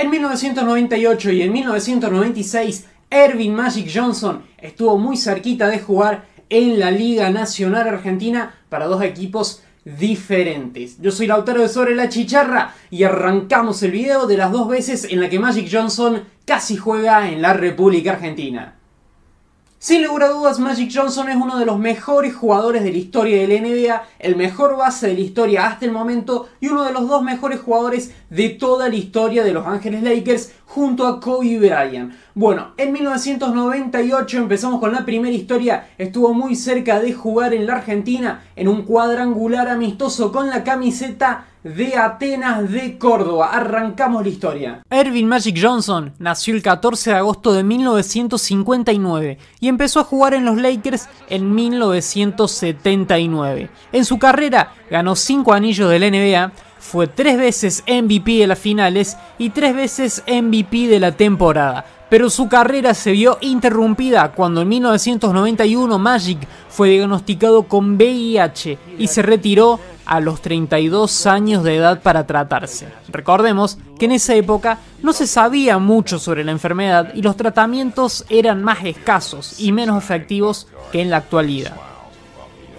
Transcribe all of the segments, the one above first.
En 1998 y en 1996, Ervin Magic Johnson estuvo muy cerquita de jugar en la Liga Nacional Argentina para dos equipos diferentes. Yo soy Lautaro de Sobre la Chicharra y arrancamos el video de las dos veces en la que Magic Johnson casi juega en la República Argentina. Sin lugar a dudas, Magic Johnson es uno de los mejores jugadores de la historia de la NBA, el mejor base de la historia hasta el momento y uno de los dos mejores jugadores de toda la historia de Los Ángeles Lakers junto a Kobe Bryant. Bueno, en 1998 empezamos con la primera historia, estuvo muy cerca de jugar en la Argentina en un cuadrangular amistoso con la camiseta de Atenas de Córdoba. Arrancamos la historia. Ervin Magic Johnson nació el 14 de agosto de 1959 y empezó a jugar en los Lakers en 1979. En su carrera ganó 5 anillos de la NBA, fue 3 veces MVP de las finales y 3 veces MVP de la temporada pero su carrera se vio interrumpida cuando en 1991 Magic fue diagnosticado con VIH y se retiró a los 32 años de edad para tratarse. Recordemos que en esa época no se sabía mucho sobre la enfermedad y los tratamientos eran más escasos y menos efectivos que en la actualidad.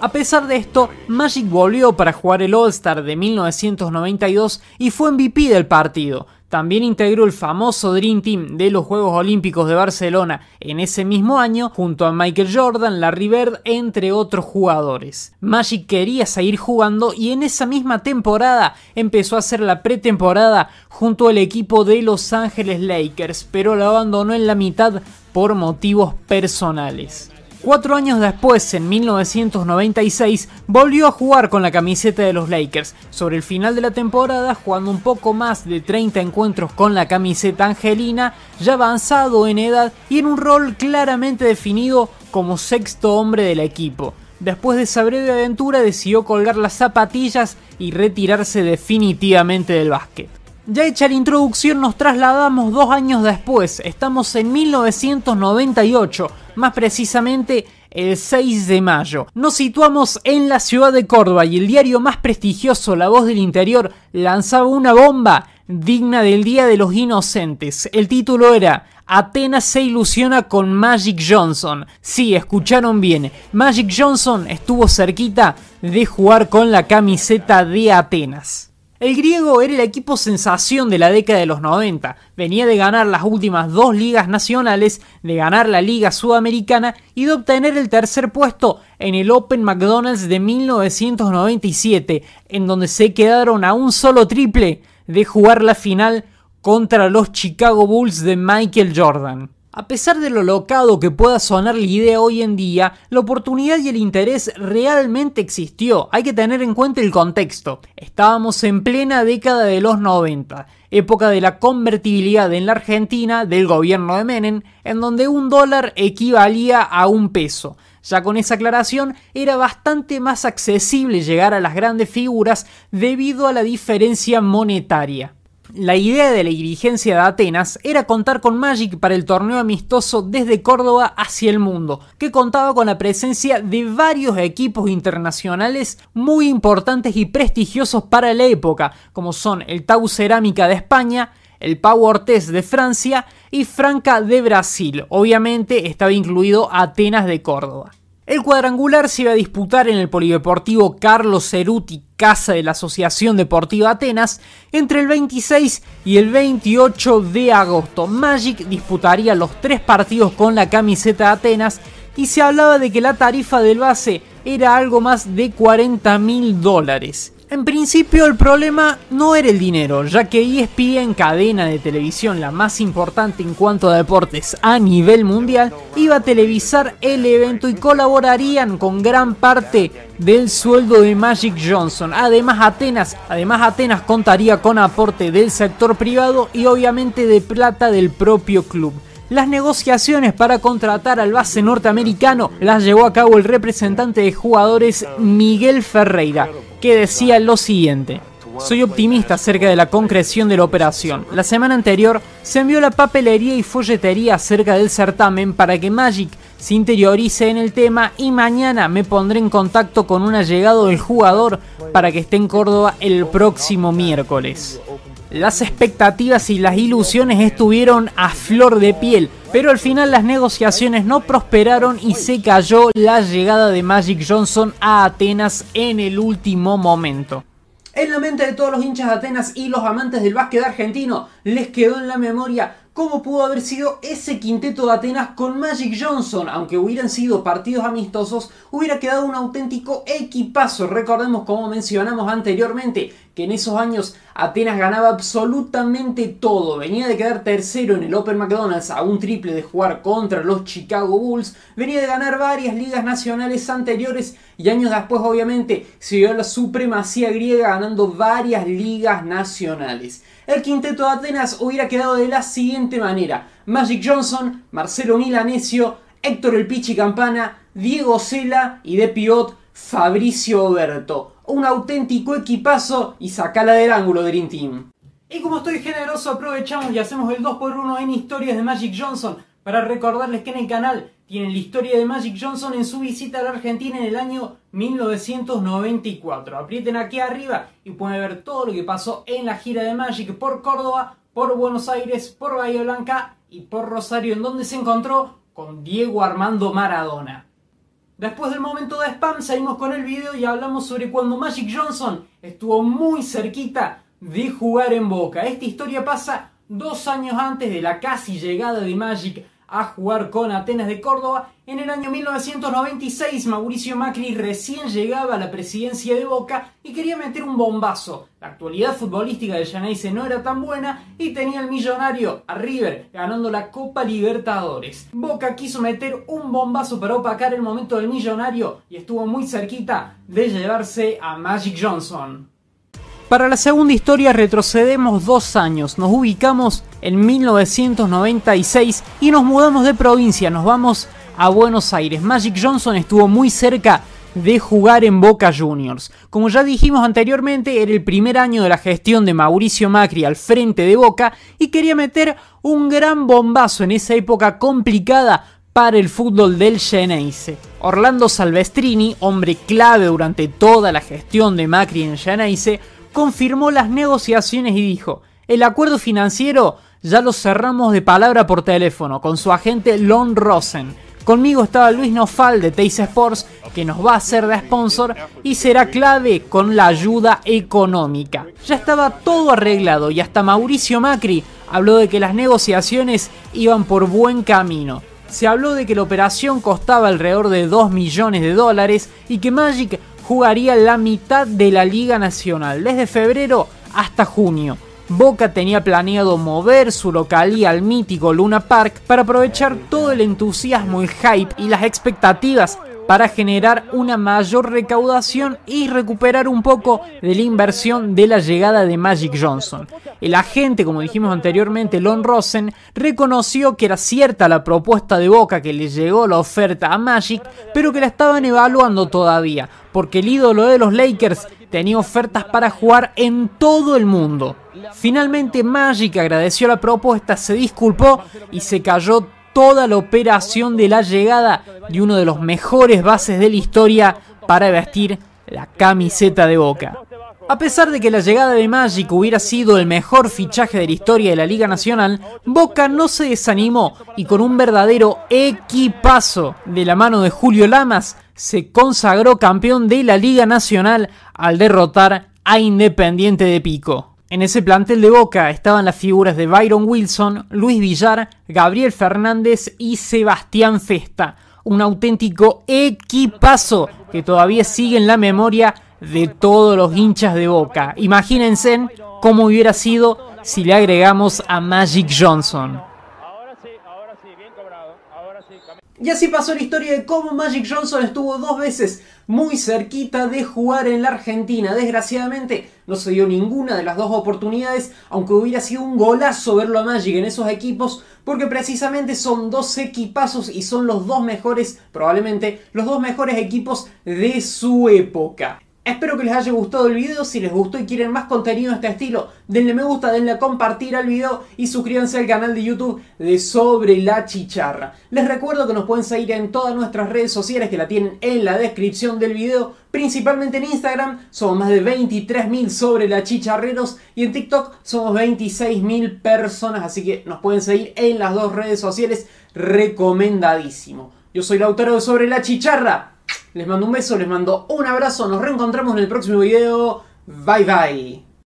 A pesar de esto, Magic volvió para jugar el All-Star de 1992 y fue MVP del partido, también integró el famoso Dream Team de los Juegos Olímpicos de Barcelona en ese mismo año junto a Michael Jordan, Larry Bird, entre otros jugadores. Magic quería seguir jugando y en esa misma temporada empezó a hacer la pretemporada junto al equipo de Los Ángeles Lakers, pero lo abandonó en la mitad por motivos personales. Cuatro años después, en 1996, volvió a jugar con la camiseta de los Lakers. Sobre el final de la temporada, jugando un poco más de 30 encuentros con la camiseta angelina, ya avanzado en edad y en un rol claramente definido como sexto hombre del equipo. Después de esa breve aventura decidió colgar las zapatillas y retirarse definitivamente del básquet. Ya hecha la introducción nos trasladamos dos años después, estamos en 1998, más precisamente el 6 de mayo. Nos situamos en la ciudad de Córdoba y el diario más prestigioso, La Voz del Interior, lanzaba una bomba digna del Día de los Inocentes. El título era Atenas se ilusiona con Magic Johnson. Sí, escucharon bien. Magic Johnson estuvo cerquita de jugar con la camiseta de Atenas. El griego era el equipo sensación de la década de los 90. Venía de ganar las últimas dos ligas nacionales, de ganar la Liga Sudamericana y de obtener el tercer puesto en el Open McDonald's de 1997, en donde se quedaron a un solo triple de jugar la final contra los Chicago Bulls de Michael Jordan. A pesar de lo locado que pueda sonar la idea hoy en día, la oportunidad y el interés realmente existió. Hay que tener en cuenta el contexto. Estábamos en plena década de los 90, época de la convertibilidad en la Argentina del gobierno de Menem, en donde un dólar equivalía a un peso. Ya con esa aclaración era bastante más accesible llegar a las grandes figuras debido a la diferencia monetaria. La idea de la dirigencia de Atenas era contar con Magic para el torneo amistoso desde Córdoba hacia el mundo, que contaba con la presencia de varios equipos internacionales muy importantes y prestigiosos para la época, como son el Tau Cerámica de España, el Pau Ortiz de Francia y Franca de Brasil. Obviamente estaba incluido Atenas de Córdoba. El cuadrangular se iba a disputar en el Polideportivo Carlos Ceruti, casa de la Asociación Deportiva Atenas, entre el 26 y el 28 de agosto. Magic disputaría los tres partidos con la camiseta Atenas y se hablaba de que la tarifa del base era algo más de 40 mil dólares. En principio el problema no era el dinero, ya que ESPN, cadena de televisión la más importante en cuanto a deportes a nivel mundial, iba a televisar el evento y colaborarían con gran parte del sueldo de Magic Johnson. Además Atenas, además Atenas contaría con aporte del sector privado y obviamente de plata del propio club. Las negociaciones para contratar al base norteamericano las llevó a cabo el representante de jugadores Miguel Ferreira, que decía lo siguiente. Soy optimista acerca de la concreción de la operación. La semana anterior se envió la papelería y folletería acerca del certamen para que Magic se interiorice en el tema y mañana me pondré en contacto con un allegado del jugador para que esté en Córdoba el próximo miércoles. Las expectativas y las ilusiones estuvieron a flor de piel, pero al final las negociaciones no prosperaron y se cayó la llegada de Magic Johnson a Atenas en el último momento. En la mente de todos los hinchas de Atenas y los amantes del básquet argentino les quedó en la memoria cómo pudo haber sido ese quinteto de Atenas con Magic Johnson. Aunque hubieran sido partidos amistosos, hubiera quedado un auténtico equipazo. Recordemos, como mencionamos anteriormente, que en esos años Atenas ganaba absolutamente todo. Venía de quedar tercero en el Open McDonald's a un triple de jugar contra los Chicago Bulls. Venía de ganar varias ligas nacionales anteriores y años después obviamente se la supremacía griega ganando varias ligas nacionales. El quinteto de Atenas hubiera quedado de la siguiente manera. Magic Johnson, Marcelo Milanesio, Héctor El Pichi Campana, Diego Cela y de Piot Fabricio Oberto un auténtico equipazo y sacala del ángulo Dream Team. Y como estoy generoso, aprovechamos y hacemos el 2x1 en historias de Magic Johnson para recordarles que en el canal tienen la historia de Magic Johnson en su visita a la Argentina en el año 1994. Aprieten aquí arriba y pueden ver todo lo que pasó en la gira de Magic por Córdoba, por Buenos Aires, por Bahía Blanca y por Rosario, en donde se encontró con Diego Armando Maradona. Después del momento de spam salimos con el video y hablamos sobre cuando Magic Johnson estuvo muy cerquita de jugar en Boca. Esta historia pasa dos años antes de la casi llegada de Magic a jugar con Atenas de Córdoba. En el año 1996 Mauricio Macri recién llegaba a la presidencia de Boca y quería meter un bombazo. La actualidad futbolística de Janaise no era tan buena y tenía el millonario a River ganando la Copa Libertadores. Boca quiso meter un bombazo para opacar el momento del millonario y estuvo muy cerquita de llevarse a Magic Johnson. Para la segunda historia retrocedemos dos años, nos ubicamos en 1996 y nos mudamos de provincia, nos vamos a Buenos Aires. Magic Johnson estuvo muy cerca de jugar en Boca Juniors. Como ya dijimos anteriormente, era el primer año de la gestión de Mauricio Macri al frente de Boca y quería meter un gran bombazo en esa época complicada para el fútbol del Geneise. Orlando Salvestrini, hombre clave durante toda la gestión de Macri en Geneise, confirmó las negociaciones y dijo, el acuerdo financiero ya lo cerramos de palabra por teléfono con su agente Lon Rosen. Conmigo estaba Luis Nofal de Teis Sports, que nos va a hacer de sponsor y será clave con la ayuda económica. Ya estaba todo arreglado y hasta Mauricio Macri habló de que las negociaciones iban por buen camino. Se habló de que la operación costaba alrededor de 2 millones de dólares y que Magic jugaría la mitad de la Liga Nacional, desde febrero hasta junio. Boca tenía planeado mover su localía al mítico Luna Park para aprovechar todo el entusiasmo, el hype y las expectativas para generar una mayor recaudación y recuperar un poco de la inversión de la llegada de Magic Johnson. El agente, como dijimos anteriormente, Lon Rosen, reconoció que era cierta la propuesta de Boca que le llegó la oferta a Magic, pero que la estaban evaluando todavía, porque el ídolo de los Lakers tenía ofertas para jugar en todo el mundo. Finalmente Magic agradeció la propuesta, se disculpó y se cayó toda la operación de la llegada de uno de los mejores bases de la historia para vestir la camiseta de Boca. A pesar de que la llegada de Magic hubiera sido el mejor fichaje de la historia de la Liga Nacional, Boca no se desanimó y con un verdadero equipazo de la mano de Julio Lamas se consagró campeón de la Liga Nacional al derrotar a Independiente de Pico. En ese plantel de Boca estaban las figuras de Byron Wilson, Luis Villar, Gabriel Fernández y Sebastián Festa. Un auténtico equipazo que todavía sigue en la memoria de todos los hinchas de Boca. Imagínense cómo hubiera sido si le agregamos a Magic Johnson. Y así pasó la historia de cómo Magic Johnson estuvo dos veces muy cerquita de jugar en la Argentina. Desgraciadamente no se dio ninguna de las dos oportunidades, aunque hubiera sido un golazo verlo a Magic en esos equipos, porque precisamente son dos equipazos y son los dos mejores, probablemente los dos mejores equipos de su época. Espero que les haya gustado el video, si les gustó y quieren más contenido de este estilo, denle me gusta, denle a compartir al video y suscríbanse al canal de YouTube de Sobre la Chicharra. Les recuerdo que nos pueden seguir en todas nuestras redes sociales que la tienen en la descripción del video, principalmente en Instagram, somos más de 23.000 sobre la chicharreros y en TikTok somos 26.000 personas, así que nos pueden seguir en las dos redes sociales, recomendadísimo. Yo soy Lautaro de Sobre la Chicharra. Les mando un beso, les mando un abrazo, nos reencontramos en el próximo video. Bye bye.